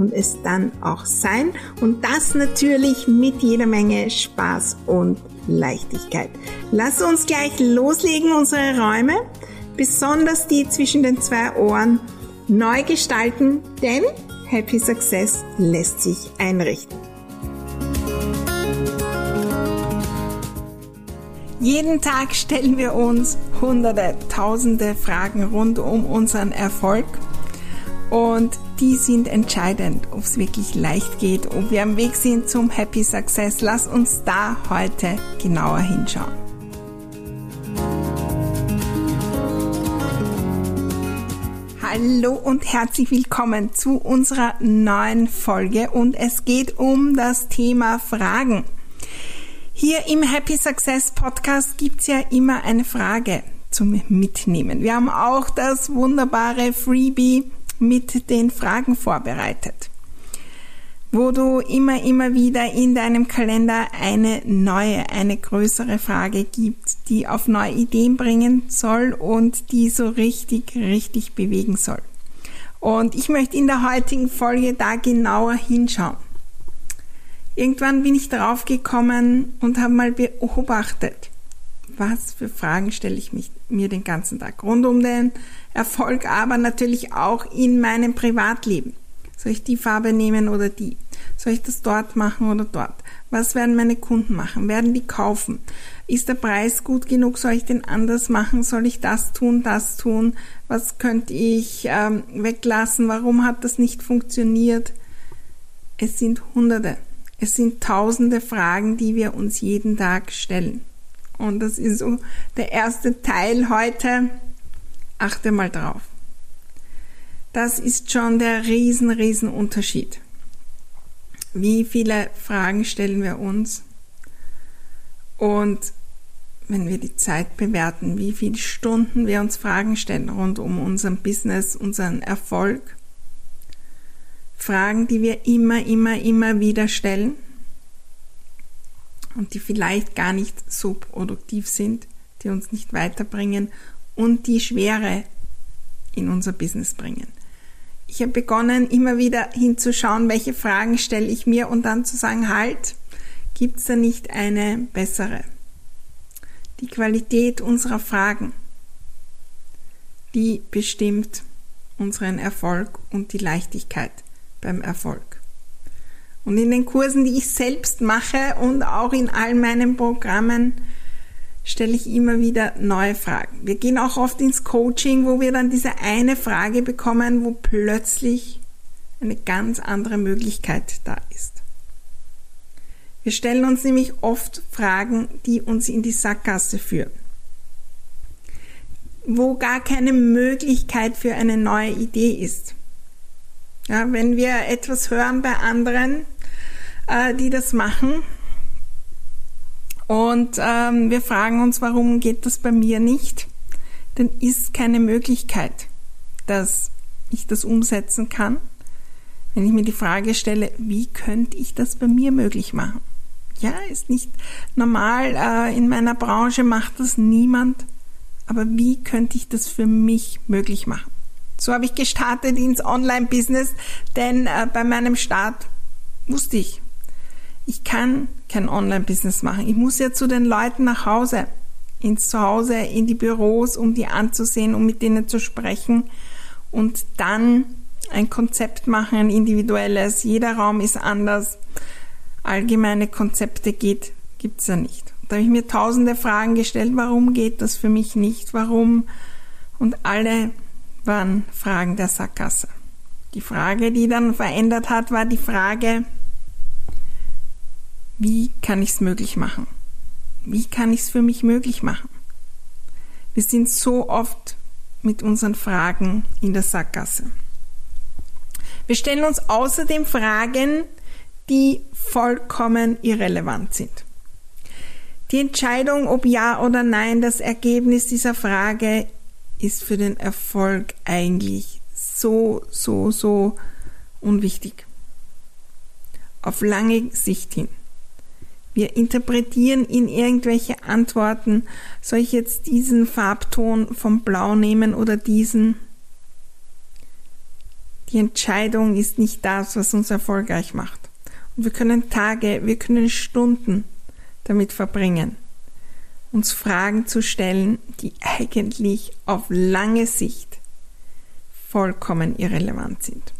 und es dann auch sein. Und das natürlich mit jeder Menge Spaß und Leichtigkeit. Lass uns gleich loslegen, unsere Räume, besonders die zwischen den zwei Ohren, neu gestalten, denn Happy Success lässt sich einrichten. Jeden Tag stellen wir uns hunderte, tausende Fragen rund um unseren Erfolg und die sind entscheidend, ob es wirklich leicht geht, ob wir am Weg sind zum Happy Success. Lass uns da heute genauer hinschauen. Hallo und herzlich willkommen zu unserer neuen Folge und es geht um das Thema Fragen. Hier im Happy Success Podcast gibt's ja immer eine Frage zum Mitnehmen. Wir haben auch das wunderbare Freebie mit den Fragen vorbereitet, wo du immer, immer wieder in deinem Kalender eine neue, eine größere Frage gibt, die auf neue Ideen bringen soll und die so richtig, richtig bewegen soll. Und ich möchte in der heutigen Folge da genauer hinschauen. Irgendwann bin ich darauf gekommen und habe mal beobachtet, was für Fragen stelle ich mich, mir den ganzen Tag rund um den Erfolg, aber natürlich auch in meinem Privatleben. Soll ich die Farbe nehmen oder die? Soll ich das dort machen oder dort? Was werden meine Kunden machen? Werden die kaufen? Ist der Preis gut genug? Soll ich den anders machen? Soll ich das tun, das tun? Was könnte ich ähm, weglassen? Warum hat das nicht funktioniert? Es sind Hunderte, es sind Tausende Fragen, die wir uns jeden Tag stellen. Und das ist so der erste Teil heute Achte mal drauf. Das ist schon der riesen, riesen Unterschied. Wie viele Fragen stellen wir uns? Und wenn wir die Zeit bewerten, wie viele Stunden wir uns Fragen stellen rund um unseren Business, unseren Erfolg. Fragen, die wir immer, immer, immer wieder stellen und die vielleicht gar nicht so produktiv sind, die uns nicht weiterbringen und die Schwere in unser Business bringen. Ich habe begonnen, immer wieder hinzuschauen, welche Fragen stelle ich mir und dann zu sagen, halt, gibt es da nicht eine bessere? Die Qualität unserer Fragen, die bestimmt unseren Erfolg und die Leichtigkeit beim Erfolg. Und in den Kursen, die ich selbst mache und auch in all meinen Programmen, stelle ich immer wieder neue Fragen. Wir gehen auch oft ins Coaching, wo wir dann diese eine Frage bekommen, wo plötzlich eine ganz andere Möglichkeit da ist. Wir stellen uns nämlich oft Fragen, die uns in die Sackgasse führen, wo gar keine Möglichkeit für eine neue Idee ist. Ja, wenn wir etwas hören bei anderen, äh, die das machen, und ähm, wir fragen uns, warum geht das bei mir nicht? Denn ist keine Möglichkeit, dass ich das umsetzen kann. Wenn ich mir die Frage stelle, wie könnte ich das bei mir möglich machen? Ja, ist nicht normal, äh, in meiner Branche macht das niemand, aber wie könnte ich das für mich möglich machen? So habe ich gestartet ins Online-Business, denn äh, bei meinem Start wusste ich, ich kann kein Online-Business machen. Ich muss ja zu den Leuten nach Hause, ins Zuhause, in die Büros, um die anzusehen, um mit denen zu sprechen und dann ein Konzept machen, ein individuelles. Jeder Raum ist anders. Allgemeine Konzepte geht, gibt's ja nicht. Da habe ich mir tausende Fragen gestellt, warum geht das für mich nicht? Warum? Und alle waren Fragen der Sackgasse. Die Frage, die dann verändert hat, war die Frage, wie kann ich es möglich machen? Wie kann ich es für mich möglich machen? Wir sind so oft mit unseren Fragen in der Sackgasse. Wir stellen uns außerdem Fragen, die vollkommen irrelevant sind. Die Entscheidung, ob ja oder nein, das Ergebnis dieser Frage ist für den Erfolg eigentlich so, so, so unwichtig. Auf lange Sicht hin. Wir interpretieren in irgendwelche Antworten, soll ich jetzt diesen Farbton vom Blau nehmen oder diesen? Die Entscheidung ist nicht das, was uns erfolgreich macht. Und wir können Tage, wir können Stunden damit verbringen, uns Fragen zu stellen, die eigentlich auf lange Sicht vollkommen irrelevant sind.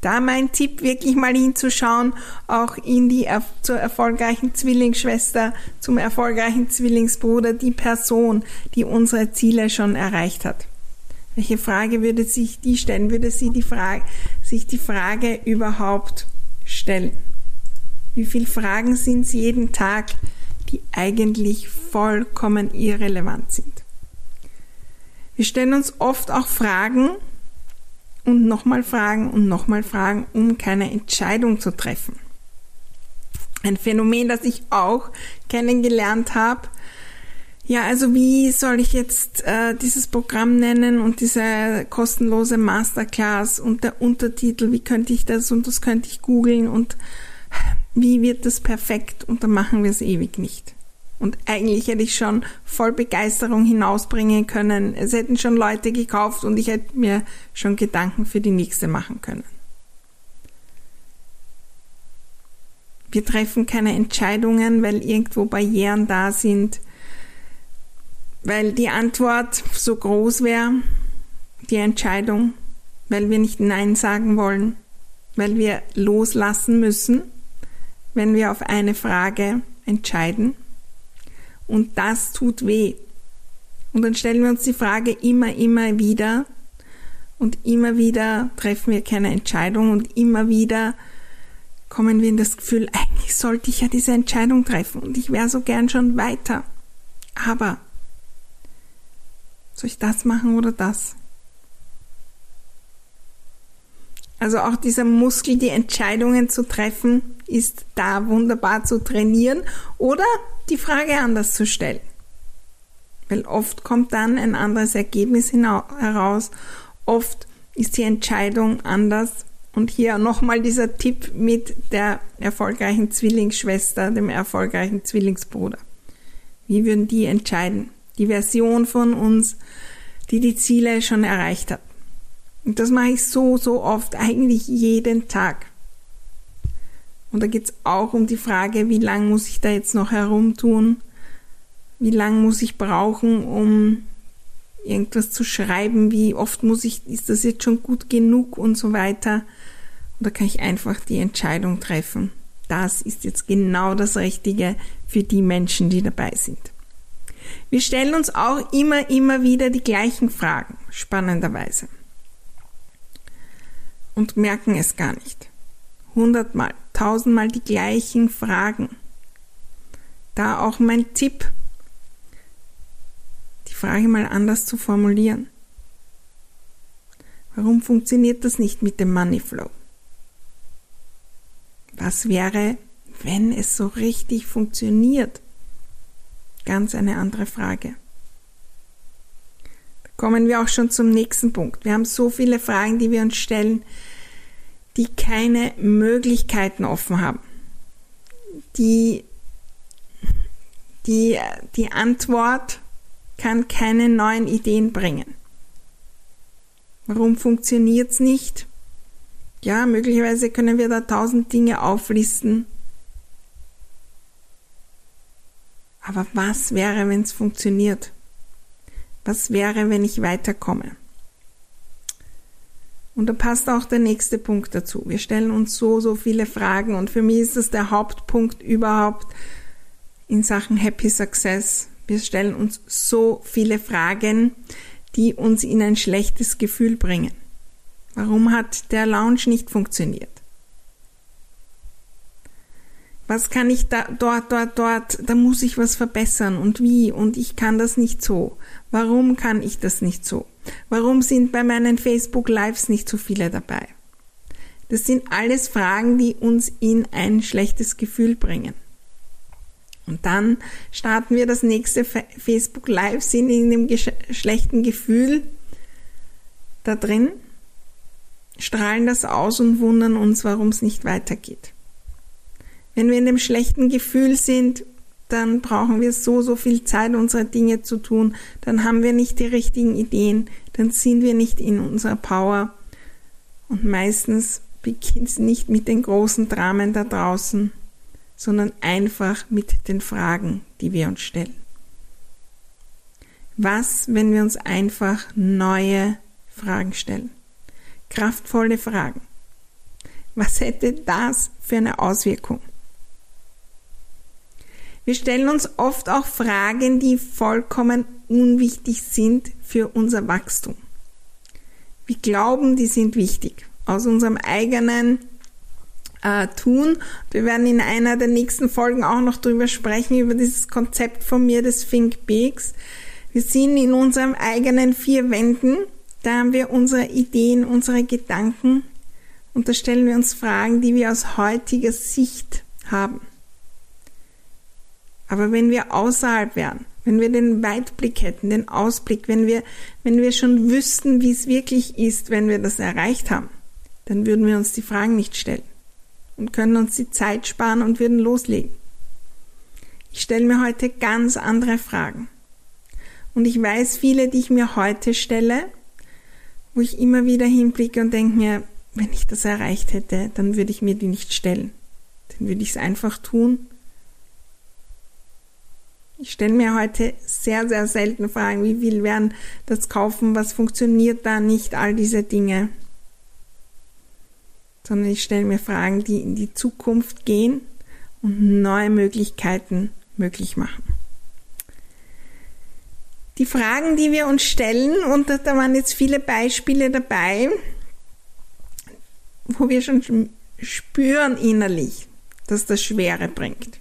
Da mein Tipp, wirklich mal hinzuschauen, auch in die zur erfolgreichen Zwillingsschwester, zum erfolgreichen Zwillingsbruder, die Person, die unsere Ziele schon erreicht hat. Welche Frage würde sich die stellen? Würde sie die Frage, sich die Frage überhaupt stellen? Wie viele Fragen sind es jeden Tag, die eigentlich vollkommen irrelevant sind? Wir stellen uns oft auch Fragen und nochmal Fragen und nochmal Fragen, um keine Entscheidung zu treffen. Ein Phänomen, das ich auch kennengelernt habe, ja, also wie soll ich jetzt äh, dieses Programm nennen und diese kostenlose Masterclass und der Untertitel, wie könnte ich das und das könnte ich googeln und wie wird das perfekt und dann machen wir es ewig nicht. Und eigentlich hätte ich schon voll Begeisterung hinausbringen können. Es hätten schon Leute gekauft und ich hätte mir schon Gedanken für die nächste machen können. Wir treffen keine Entscheidungen, weil irgendwo Barrieren da sind, weil die Antwort so groß wäre, die Entscheidung, weil wir nicht Nein sagen wollen, weil wir loslassen müssen, wenn wir auf eine Frage entscheiden. Und das tut weh. Und dann stellen wir uns die Frage immer, immer wieder. Und immer wieder treffen wir keine Entscheidung und immer wieder kommen wir in das Gefühl, eigentlich sollte ich ja diese Entscheidung treffen und ich wäre so gern schon weiter. Aber soll ich das machen oder das? Also auch dieser Muskel, die Entscheidungen zu treffen, ist da wunderbar zu trainieren oder die Frage anders zu stellen. Weil oft kommt dann ein anderes Ergebnis heraus. Oft ist die Entscheidung anders. Und hier nochmal dieser Tipp mit der erfolgreichen Zwillingsschwester, dem erfolgreichen Zwillingsbruder. Wie würden die entscheiden? die Version von uns, die die Ziele schon erreicht hat. Und das mache ich so, so oft, eigentlich jeden Tag. Und da geht es auch um die Frage, wie lang muss ich da jetzt noch herumtun? Wie lang muss ich brauchen, um irgendwas zu schreiben? Wie oft muss ich, ist das jetzt schon gut genug und so weiter? Und da kann ich einfach die Entscheidung treffen. Das ist jetzt genau das Richtige für die Menschen, die dabei sind. Wir stellen uns auch immer, immer wieder die gleichen Fragen, spannenderweise. Und merken es gar nicht. Hundertmal, tausendmal die gleichen Fragen. Da auch mein Tipp, die Frage mal anders zu formulieren. Warum funktioniert das nicht mit dem Money Flow? Was wäre, wenn es so richtig funktioniert? Ganz eine andere Frage. Da kommen wir auch schon zum nächsten Punkt. Wir haben so viele Fragen, die wir uns stellen, die keine Möglichkeiten offen haben. Die, die, die Antwort kann keine neuen Ideen bringen. Warum funktioniert es nicht? Ja, möglicherweise können wir da tausend Dinge auflisten, Aber was wäre, wenn es funktioniert? Was wäre, wenn ich weiterkomme? Und da passt auch der nächste Punkt dazu. Wir stellen uns so, so viele Fragen und für mich ist das der Hauptpunkt überhaupt in Sachen Happy Success. Wir stellen uns so viele Fragen, die uns in ein schlechtes Gefühl bringen. Warum hat der Lounge nicht funktioniert? Was kann ich da, dort, dort, dort, da muss ich was verbessern und wie und ich kann das nicht so. Warum kann ich das nicht so? Warum sind bei meinen Facebook Lives nicht so viele dabei? Das sind alles Fragen, die uns in ein schlechtes Gefühl bringen. Und dann starten wir das nächste Facebook Live, sind in dem schlechten Gefühl da drin, strahlen das aus und wundern uns, warum es nicht weitergeht. Wenn wir in dem schlechten Gefühl sind, dann brauchen wir so, so viel Zeit, unsere Dinge zu tun, dann haben wir nicht die richtigen Ideen, dann sind wir nicht in unserer Power. Und meistens beginnt es nicht mit den großen Dramen da draußen, sondern einfach mit den Fragen, die wir uns stellen. Was, wenn wir uns einfach neue Fragen stellen? Kraftvolle Fragen. Was hätte das für eine Auswirkung? Wir stellen uns oft auch Fragen, die vollkommen unwichtig sind für unser Wachstum. Wir glauben, die sind wichtig. Aus unserem eigenen äh, tun. Wir werden in einer der nächsten Folgen auch noch drüber sprechen, über dieses Konzept von mir des Think Bigs. Wir sind in unserem eigenen vier Wänden. Da haben wir unsere Ideen, unsere Gedanken und da stellen wir uns Fragen, die wir aus heutiger Sicht haben. Aber wenn wir außerhalb wären, wenn wir den Weitblick hätten, den Ausblick, wenn wir, wenn wir schon wüssten, wie es wirklich ist, wenn wir das erreicht haben, dann würden wir uns die Fragen nicht stellen und können uns die Zeit sparen und würden loslegen. Ich stelle mir heute ganz andere Fragen. Und ich weiß viele, die ich mir heute stelle, wo ich immer wieder hinblicke und denke mir, wenn ich das erreicht hätte, dann würde ich mir die nicht stellen. Dann würde ich es einfach tun. Ich stelle mir heute sehr, sehr selten Fragen, wie viel werden das kaufen, was funktioniert da nicht, all diese Dinge sondern ich stelle mir Fragen, die in die Zukunft gehen und neue Möglichkeiten möglich machen. Die Fragen, die wir uns stellen, und da waren jetzt viele Beispiele dabei, wo wir schon spüren innerlich, dass das Schwere bringt,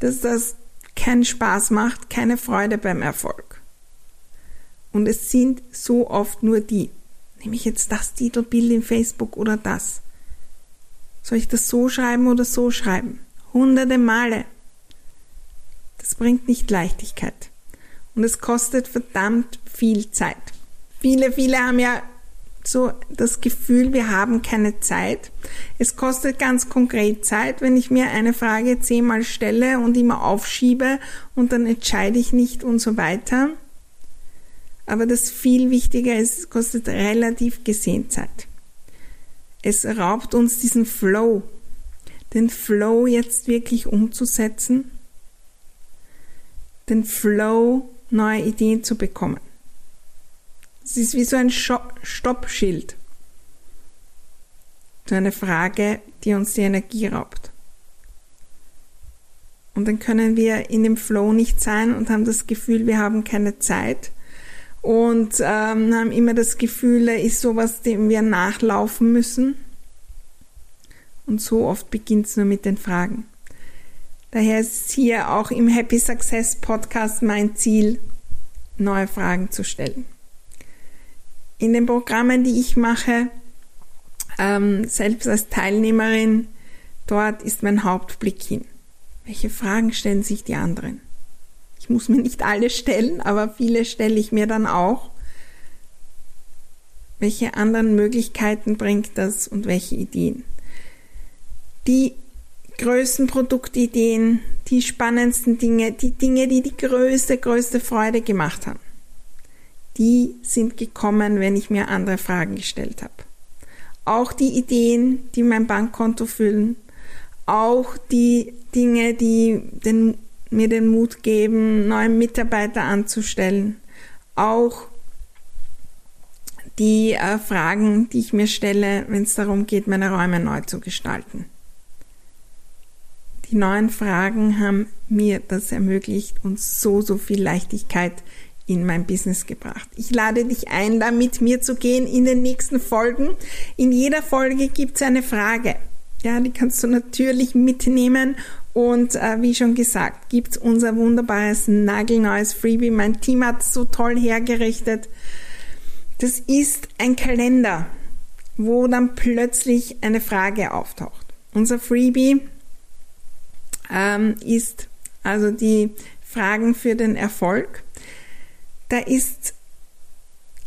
dass das keinen Spaß macht, keine Freude beim Erfolg. Und es sind so oft nur die, nehme ich jetzt das Titelbild in Facebook oder das. Soll ich das so schreiben oder so schreiben? Hunderte Male. Das bringt nicht Leichtigkeit. Und es kostet verdammt viel Zeit. Viele, viele haben ja so das Gefühl, wir haben keine Zeit. Es kostet ganz konkret Zeit, wenn ich mir eine Frage zehnmal stelle und immer aufschiebe und dann entscheide ich nicht und so weiter. Aber das viel wichtiger ist, es kostet relativ gesehen Zeit es raubt uns diesen Flow, den Flow jetzt wirklich umzusetzen, den Flow, neue Ideen zu bekommen. Es ist wie so ein Stoppschild. So eine Frage, die uns die Energie raubt. Und dann können wir in dem Flow nicht sein und haben das Gefühl, wir haben keine Zeit und ähm, haben immer das Gefühl, da ist sowas, dem wir nachlaufen müssen. Und so oft beginnt es nur mit den Fragen. Daher ist hier auch im Happy Success Podcast mein Ziel, neue Fragen zu stellen. In den Programmen, die ich mache, ähm, selbst als Teilnehmerin, dort ist mein Hauptblick hin. Welche Fragen stellen sich die anderen? Ich muss mir nicht alle stellen, aber viele stelle ich mir dann auch. Welche anderen Möglichkeiten bringt das und welche Ideen? Die größten Produktideen, die spannendsten Dinge, die Dinge, die die größte, größte Freude gemacht haben, die sind gekommen, wenn ich mir andere Fragen gestellt habe. Auch die Ideen, die mein Bankkonto füllen, auch die Dinge, die den mir den Mut geben, neue Mitarbeiter anzustellen. Auch die äh, Fragen, die ich mir stelle, wenn es darum geht, meine Räume neu zu gestalten. Die neuen Fragen haben mir das ermöglicht und so, so viel Leichtigkeit in mein Business gebracht. Ich lade dich ein, da mit mir zu gehen in den nächsten Folgen. In jeder Folge gibt es eine Frage. Ja, die kannst du natürlich mitnehmen und äh, wie schon gesagt, gibt's unser wunderbares, nagelneues Freebie. Mein Team hat so toll hergerichtet. Das ist ein Kalender. wo dann plötzlich eine Frage auftaucht. Unser Freebie ähm, ist also die Fragen für den Erfolg. Da ist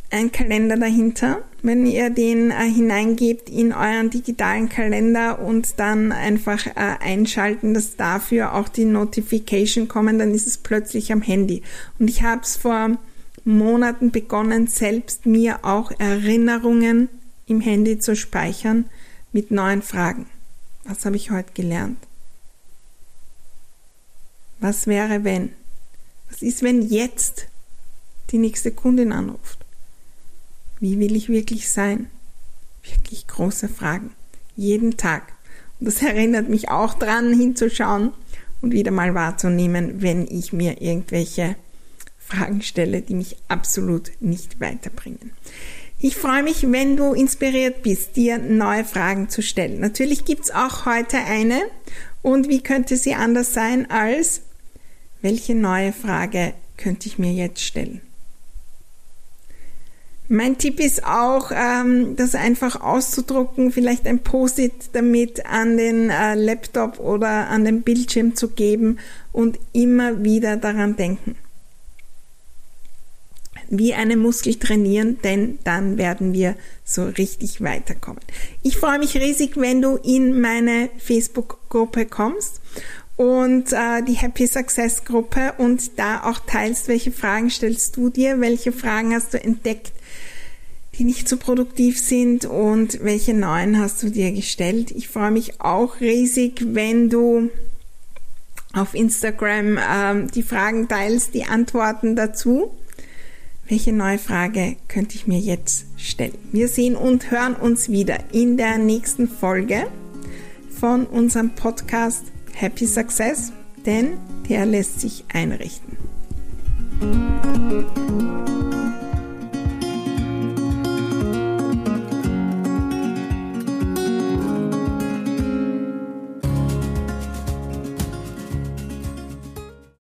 ein Kalender dahinter. Wenn ihr den äh, hineingebt in euren digitalen Kalender und dann einfach äh, einschalten, dass dafür auch die Notification kommen, dann ist es plötzlich am Handy. Und ich habe es vor Monaten begonnen, selbst mir auch Erinnerungen im Handy zu speichern mit neuen Fragen. Was habe ich heute gelernt? Was wäre, wenn? Was ist, wenn jetzt die nächste Kundin anruft? Wie will ich wirklich sein? Wirklich große Fragen. Jeden Tag. Und das erinnert mich auch dran, hinzuschauen und wieder mal wahrzunehmen, wenn ich mir irgendwelche Fragen stelle, die mich absolut nicht weiterbringen. Ich freue mich, wenn du inspiriert bist, dir neue Fragen zu stellen. Natürlich gibt's auch heute eine. Und wie könnte sie anders sein als, welche neue Frage könnte ich mir jetzt stellen? Mein Tipp ist auch, ähm, das einfach auszudrucken, vielleicht ein Post-it damit an den äh, Laptop oder an den Bildschirm zu geben und immer wieder daran denken. Wie einen Muskel trainieren, denn dann werden wir so richtig weiterkommen. Ich freue mich riesig, wenn du in meine Facebook-Gruppe kommst und äh, die Happy Success Gruppe und da auch teilst, welche Fragen stellst du dir, welche Fragen hast du entdeckt, die nicht so produktiv sind und welche neuen hast du dir gestellt. Ich freue mich auch riesig, wenn du auf Instagram ähm, die Fragen teilst, die Antworten dazu. Welche neue Frage könnte ich mir jetzt stellen? Wir sehen und hören uns wieder in der nächsten Folge von unserem Podcast Happy Success, denn der lässt sich einrichten.